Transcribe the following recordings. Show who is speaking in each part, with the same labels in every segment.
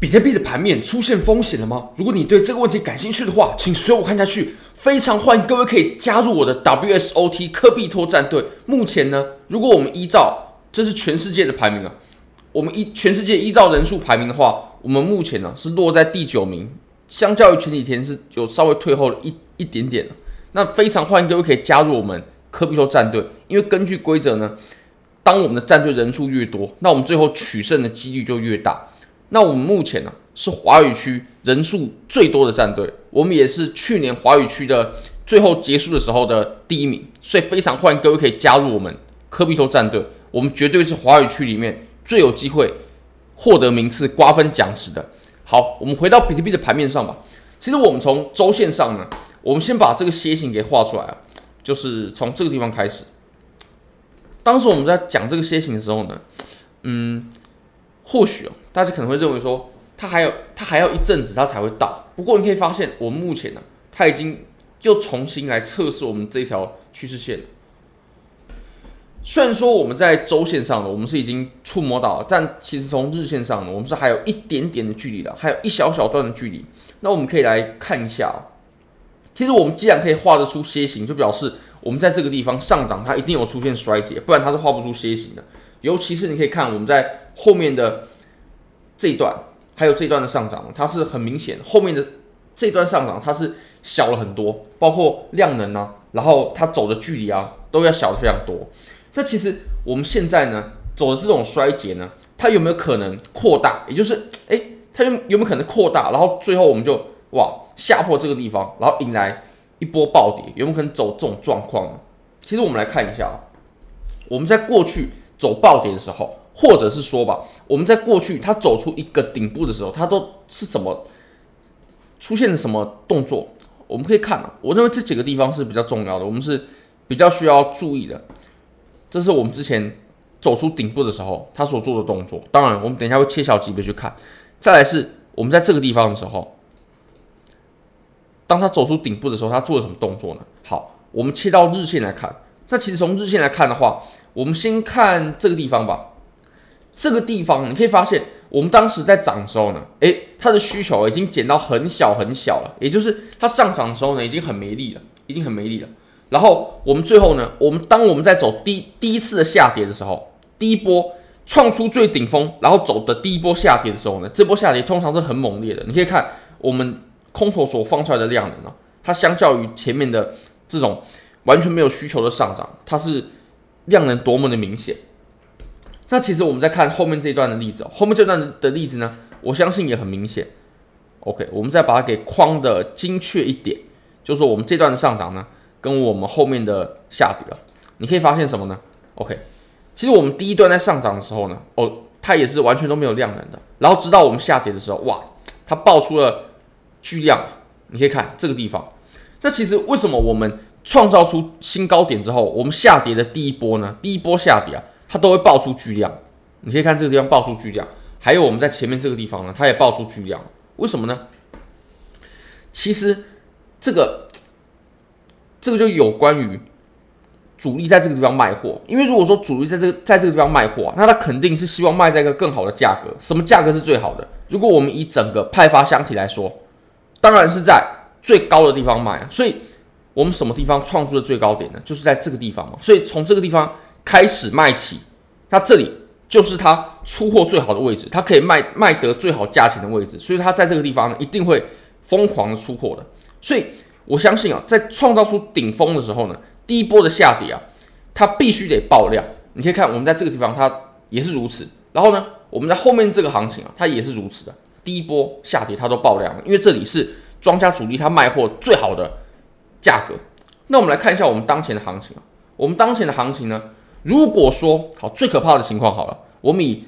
Speaker 1: 比特币的盘面出现风险了吗？如果你对这个问题感兴趣的话，请随我看下去。非常欢迎各位可以加入我的 WSOT 科币托战队。目前呢，如果我们依照这是全世界的排名啊，我们依全世界依照人数排名的话，我们目前呢是落在第九名，相较于前几天是有稍微退后了一一点点。那非常欢迎各位可以加入我们科比托战队，因为根据规则呢，当我们的战队人数越多，那我们最后取胜的几率就越大。那我们目前呢、是华语区人数最多的战队，我们也是去年华语区的最后结束的时候的第一名，所以非常欢迎各位可以加入我们科比托战队，我们绝对是华语区里面最有机会获得名次、瓜分奖池的。好，我们回到比特币的盘面上吧。其实我们从周线上呢，我们先把这个楔形给画出来啊，就是从这个地方开始。当时我们在讲这个楔形的时候呢，嗯。或许哦，大家可能会认为说，它还有它还要一阵子它才会到。不过你可以发现，我们目前呢，它已经又重新来测试我们这条趋势线了。虽然说我们在周线上呢，我们是已经触摸到了，但其实从日线上呢，我们是还有一点点的距离的，还有一小小段的距离。那我们可以来看一下哦。其实我们既然可以画得出楔形，就表示我们在这个地方上涨，它一定有出现衰竭，不然它是画不出楔形的。尤其是你可以看我们在后面的这一段，还有这一段的上涨，它是很明显。后面的这段上涨，它是小了很多，包括量能啊，然后它走的距离啊，都要小的非常多。那其实我们现在呢，走的这种衰竭呢，它有没有可能扩大？也就是，诶，它有有没有可能扩大？然后最后我们就哇下破这个地方，然后引来一波暴跌，有没有可能走这种状况呢？其实我们来看一下，我们在过去。走暴跌的时候，或者是说吧，我们在过去它走出一个顶部的时候，它都是什么出现了什么动作？我们可以看啊，我认为这几个地方是比较重要的，我们是比较需要注意的。这是我们之前走出顶部的时候，它所做的动作。当然，我们等一下会切小级别去看。再来是我们在这个地方的时候，当它走出顶部的时候，它做了什么动作呢？好，我们切到日线来看。那其实从日线来看的话，我们先看这个地方吧。这个地方你可以发现，我们当时在涨的时候呢，诶，它的需求已经减到很小很小了，也就是它上涨的时候呢，已经很没力了，已经很没力了。然后我们最后呢，我们当我们在走第第一次的下跌的时候，第一波创出最顶峰，然后走的第一波下跌的时候呢，这波下跌通常是很猛烈的。你可以看我们空头所放出来的量能啊，它相较于前面的这种完全没有需求的上涨，它是。量能多么的明显？那其实我们在看后面这一段的例子哦，后面这段的例子呢，我相信也很明显。OK，我们再把它给框的精确一点，就是说我们这段的上涨呢，跟我们后面的下跌啊，你可以发现什么呢？OK，其实我们第一段在上涨的时候呢，哦，它也是完全都没有量能的，然后直到我们下跌的时候，哇，它爆出了巨量，你可以看这个地方。那其实为什么我们？创造出新高点之后，我们下跌的第一波呢，第一波下跌啊，它都会爆出巨量。你可以看这个地方爆出巨量，还有我们在前面这个地方呢，它也爆出巨量。为什么呢？其实这个这个就有关于主力在这个地方卖货，因为如果说主力在这个在这个地方卖货，那他肯定是希望卖在一个更好的价格。什么价格是最好的？如果我们以整个派发箱体来说，当然是在最高的地方卖啊。所以。我们什么地方创出的最高点呢？就是在这个地方嘛。所以从这个地方开始卖起，它这里就是它出货最好的位置，它可以卖卖得最好价钱的位置。所以它在这个地方呢，一定会疯狂的出货的。所以我相信啊，在创造出顶峰的时候呢，第一波的下跌啊，它必须得爆量。你可以看我们在这个地方，它也是如此。然后呢，我们在后面这个行情啊，它也是如此的。第一波下跌它都爆量了，因为这里是庄家主力他卖货最好的。价格，那我们来看一下我们当前的行情啊。我们当前的行情呢，如果说好最可怕的情况好了，我们以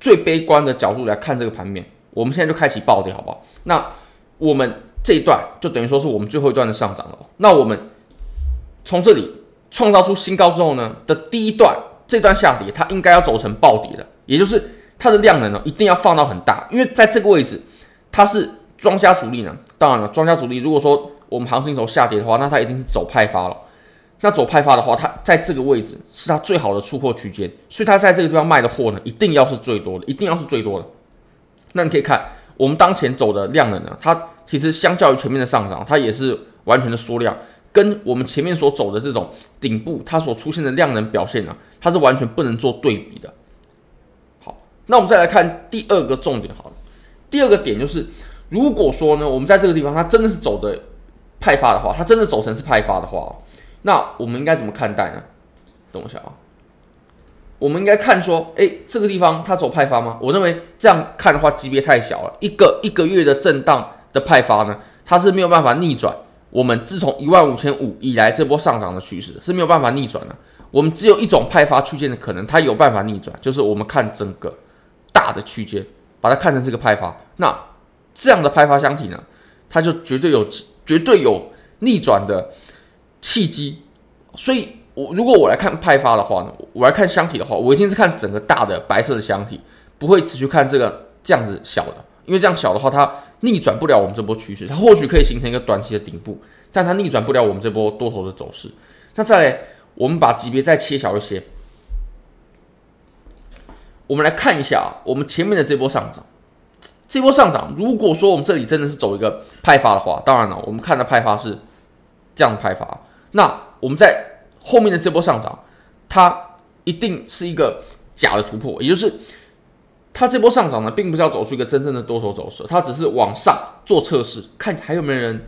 Speaker 1: 最悲观的角度来看这个盘面，我们现在就开启暴跌，好不好？那我们这一段就等于说是我们最后一段的上涨了。那我们从这里创造出新高之后呢的第一段，这段下跌它应该要走成暴跌的，也就是它的量能呢一定要放到很大，因为在这个位置它是庄家主力呢。当然了，庄家主力如果说我们行情走下跌的话，那它一定是走派发了。那走派发的话，它在这个位置是它最好的出货区间，所以它在这个地方卖的货呢，一定要是最多的，一定要是最多的。那你可以看，我们当前走的量能呢，它其实相较于前面的上涨，它也是完全的缩量，跟我们前面所走的这种顶部，它所出现的量能表现呢，它是完全不能做对比的。好，那我们再来看第二个重点，好了，第二个点就是，如果说呢，我们在这个地方它真的是走的派发的话，它真的走成是派发的话，那我们应该怎么看待呢？等我一下啊。我们应该看说，诶，这个地方它走派发吗？我认为这样看的话，级别太小了。一个一个月的震荡的派发呢，它是没有办法逆转。我们自从一万五千五以来这波上涨的趋势是没有办法逆转的。我们只有一种派发区间的可能，它有办法逆转，就是我们看整个大的区间，把它看成这个派发。那这样的派发箱体呢，它就绝对有绝对有逆转的契机。所以。我如果我来看派发的话呢，我来看箱体的话，我一定是看整个大的白色的箱体，不会只去看这个这样子小的，因为这样小的话，它逆转不了我们这波趋势，它或许可以形成一个短期的顶部，但它逆转不了我们这波多头的走势。那再来，我们把级别再切小一些，我们来看一下啊，我们前面的这波上涨，这波上涨，如果说我们这里真的是走一个派发的话，当然了，我们看的派发是这样的派发，那我们在。后面的这波上涨，它一定是一个假的突破，也就是它这波上涨呢，并不是要走出一个真正的多头走势，它只是往上做测试，看还有没有人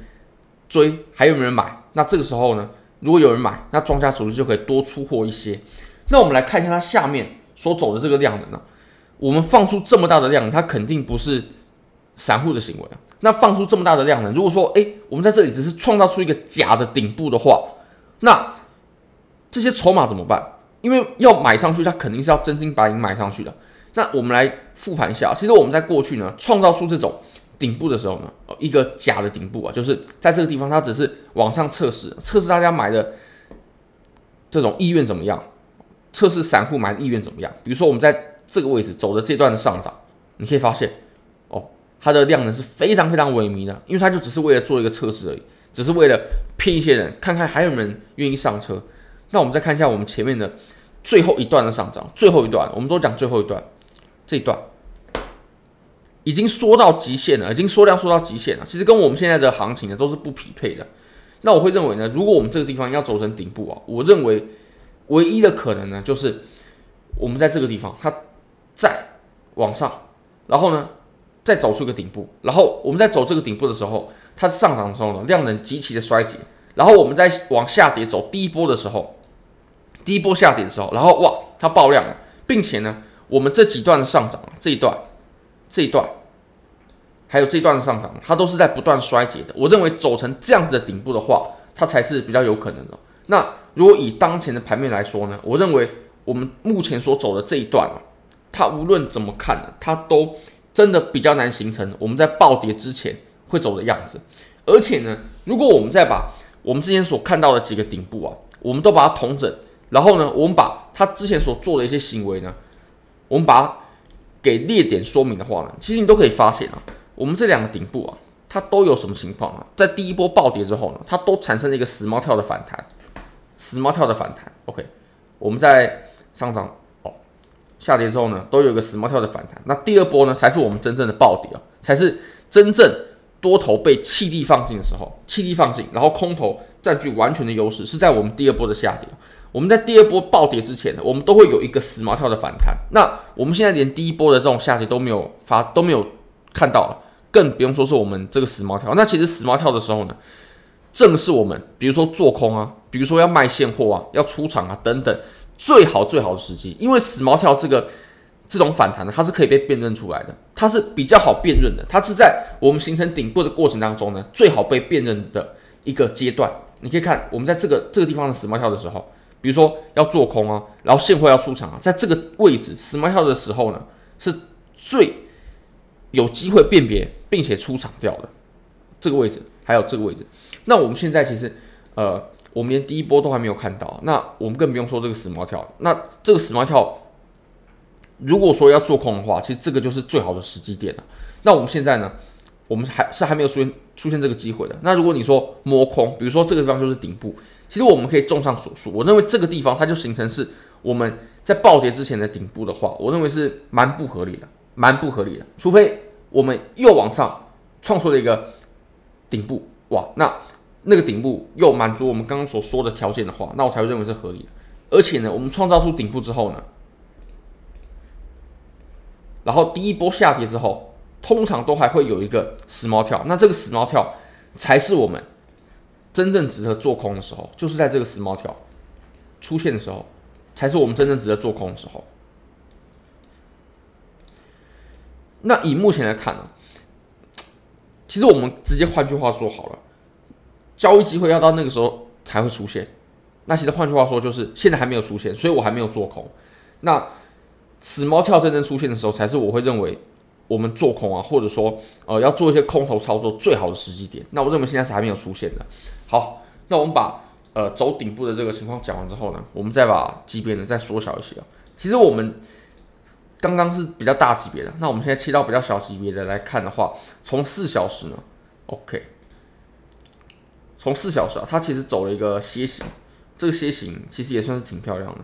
Speaker 1: 追，还有没有人买。那这个时候呢，如果有人买，那庄家主力就可以多出货一些。那我们来看一下它下面所走的这个量能呢，我们放出这么大的量，它肯定不是散户的行为啊。那放出这么大的量呢，如果说诶，我们在这里只是创造出一个假的顶部的话，那这些筹码怎么办？因为要买上去，它肯定是要真金白银买上去的。那我们来复盘一下，其实我们在过去呢，创造出这种顶部的时候呢，一个假的顶部啊，就是在这个地方，它只是往上测试，测试大家买的这种意愿怎么样，测试散户买的意愿怎么样。比如说我们在这个位置走的这段的上涨，你可以发现哦，它的量能是非常非常萎靡的，因为它就只是为了做一个测试而已，只是为了骗一些人，看看还有人愿意上车。那我们再看一下我们前面的最后一段的上涨，最后一段，我们都讲最后一段，这一段已经缩到极限了，已经缩量缩到极限了。其实跟我们现在的行情呢都是不匹配的。那我会认为呢，如果我们这个地方要走成顶部啊，我认为唯一的可能呢，就是我们在这个地方它再往上，然后呢再走出一个顶部，然后我们在走这个顶部的时候，它上涨的时候呢，量能极其的衰竭，然后我们在往下跌走第一波的时候。第一波下跌的时候，然后哇，它爆量了，并且呢，我们这几段的上涨，这一段、这一段，还有这一段的上涨，它都是在不断衰竭的。我认为走成这样子的顶部的话，它才是比较有可能的。那如果以当前的盘面来说呢，我认为我们目前所走的这一段啊，它无论怎么看呢，它都真的比较难形成我们在暴跌之前会走的样子。而且呢，如果我们再把我们之前所看到的几个顶部啊，我们都把它统整。然后呢，我们把它之前所做的一些行为呢，我们把它给列点说明的话呢，其实你都可以发现啊，我们这两个顶部啊，它都有什么情况啊？在第一波暴跌之后呢，它都产生了一个死猫跳的反弹，死猫跳的反弹。OK，我们在上涨，下跌之后呢，都有一个死猫跳的反弹。那第二波呢，才是我们真正的暴跌啊，才是真正多头被气力放尽的时候，气力放尽，然后空头占据完全的优势，是在我们第二波的下跌。我们在第二波暴跌之前呢，我们都会有一个死猫跳的反弹。那我们现在连第一波的这种下跌都没有发，都没有看到了，更不用说是我们这个死猫跳。那其实死猫跳的时候呢，正是我们比如说做空啊，比如说要卖现货啊，要出场啊等等，最好最好的时机。因为死猫跳这个这种反弹呢，它是可以被辨认出来的，它是比较好辨认的，它是在我们形成顶部的过程当中呢，最好被辨认的一个阶段。你可以看我们在这个这个地方的死猫跳的时候。比如说要做空啊，然后现货要出场啊，在这个位置死猫跳的时候呢，是最有机会辨别并且出场掉的这个位置，还有这个位置。那我们现在其实呃，我们连第一波都还没有看到，那我们更不用说这个死猫跳。那这个死猫跳，如果说要做空的话，其实这个就是最好的时机点了。那我们现在呢，我们还是还没有出现出现这个机会的。那如果你说摸空，比如说这个地方就是顶部。其实我们可以综上所述，我认为这个地方它就形成是我们在暴跌之前的顶部的话，我认为是蛮不合理的，蛮不合理的。除非我们又往上创出了一个顶部，哇，那那个顶部又满足我们刚刚所说的条件的话，那我才会认为是合理的。而且呢，我们创造出顶部之后呢，然后第一波下跌之后，通常都还会有一个死猫跳，那这个死猫跳才是我们真正值得做空的时候，就是在这个死猫跳出现的时候，才是我们真正值得做空的时候。那以目前来看呢，其实我们直接换句话说好了，交易机会要到那个时候才会出现。那其实换句话说就是现在还没有出现，所以我还没有做空。那死猫跳真正出现的时候，才是我会认为我们做空啊，或者说呃要做一些空头操作最好的时机点。那我认为现在是还没有出现的。好，那我们把呃走顶部的这个情况讲完之后呢，我们再把级别呢再缩小一些啊。其实我们刚刚是比较大级别的，那我们现在切到比较小级别的来看的话，从四小时呢，OK，从四小时啊，它其实走了一个楔形。这个楔形其实也算是挺漂亮的。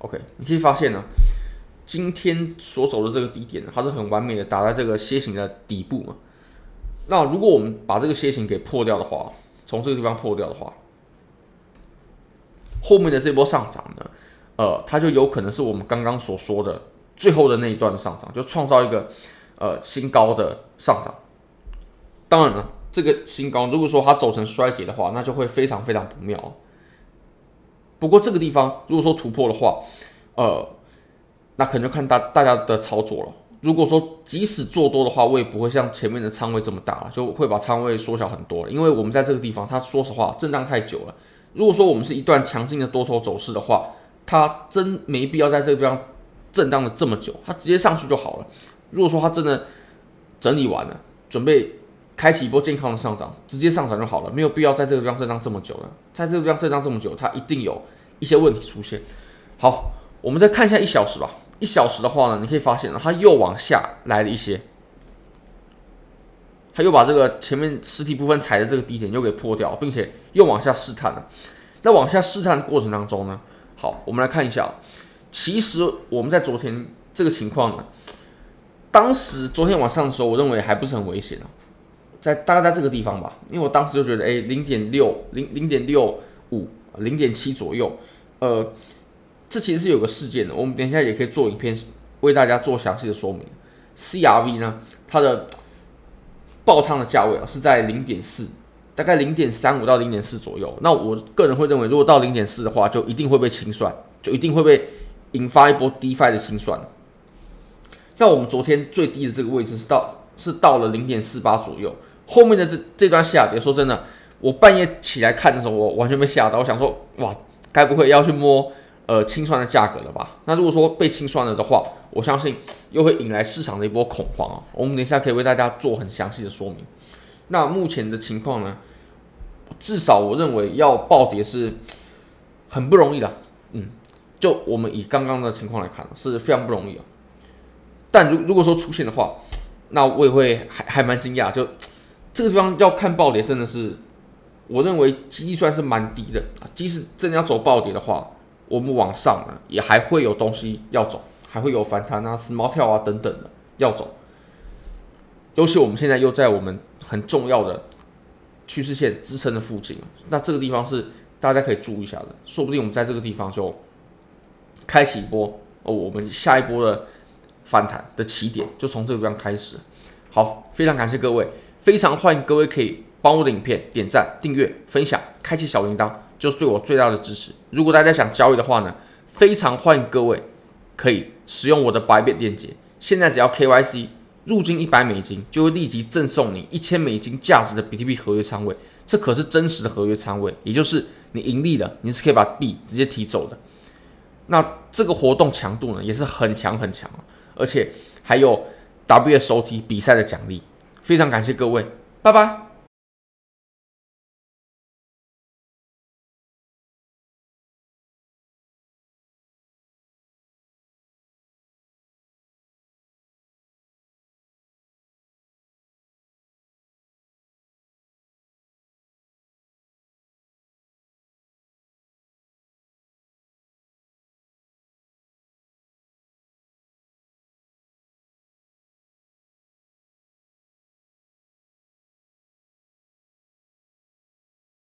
Speaker 1: OK，你可以发现呢，今天所走的这个低点，它是很完美的打在这个楔形的底部嘛。那如果我们把这个楔形给破掉的话，从这个地方破掉的话，后面的这波上涨呢，呃，它就有可能是我们刚刚所说的最后的那一段上涨，就创造一个呃新高的上涨。当然了。这个新高，如果说它走成衰竭的话，那就会非常非常不妙。不过这个地方，如果说突破的话，呃，那可能就看大大家的操作了。如果说即使做多的话，我也不会像前面的仓位这么大了，就会把仓位缩小很多了。因为我们在这个地方，它说实话震荡太久了。如果说我们是一段强劲的多头走势的话，它真没必要在这个地方震荡的这么久，它直接上去就好了。如果说它真的整理完了，准备。开启一波健康的上涨，直接上涨就好了，没有必要在这个地方震荡这么久了。在这个地方震荡这么久，它一定有一些问题出现。好，我们再看一下一小时吧。一小时的话呢，你可以发现，它又往下来了一些，它又把这个前面实体部分踩的这个低点又给破掉，并且又往下试探了。那往下试探的过程当中呢，好，我们来看一下，其实我们在昨天这个情况呢，当时昨天晚上的时候，我认为还不是很危险啊。在大概在这个地方吧，因为我当时就觉得，哎，零点六零零点六五零点七左右，呃，这其实是有个事件的，我们等一下也可以做影片为大家做详细的说明。CRV 呢，它的爆仓的价位啊是在零点四，大概零点三五到零点四左右。那我个人会认为，如果到零点四的话，就一定会被清算，就一定会被引发一波 DeFi 的清算。那我们昨天最低的这个位置是到是到了零点四八左右。后面的这这段下跌，说真的，我半夜起来看的时候，我完全被吓到。我想说，哇，该不会要去摸呃清算的价格了吧？那如果说被清算了的话，我相信又会引来市场的一波恐慌啊。我们等一下可以为大家做很详细的说明。那目前的情况呢，至少我认为要暴跌是很不容易的。嗯，就我们以刚刚的情况来看，是非常不容易啊。但如如果说出现的话，那我也会还还蛮惊讶，就。这个地方要看暴跌，真的是我认为几率算是蛮低的。即使真的要走暴跌的话，我们往上呢也还会有东西要走，还会有反弹啊、死猫跳啊等等的要走。尤其我们现在又在我们很重要的趋势线支撑的附近，那这个地方是大家可以注意一下的。说不定我们在这个地方就开启一波哦，我们下一波的反弹的起点就从这个地方开始。好，非常感谢各位。非常欢迎各位可以帮我的影片点赞、订阅、分享、开启小铃铛，就是对我最大的支持。如果大家想交易的话呢，非常欢迎各位可以使用我的 Bybit 链接。现在只要 KYC 入金一百美金，就会立即赠送你一千美金价值的比特币合约仓位。这可是真实的合约仓位，也就是你盈利了，你是可以把币直接提走的。那这个活动强度呢，也是很强很强，而且还有 WSOT 比赛的奖励。非常感谢各位，拜拜。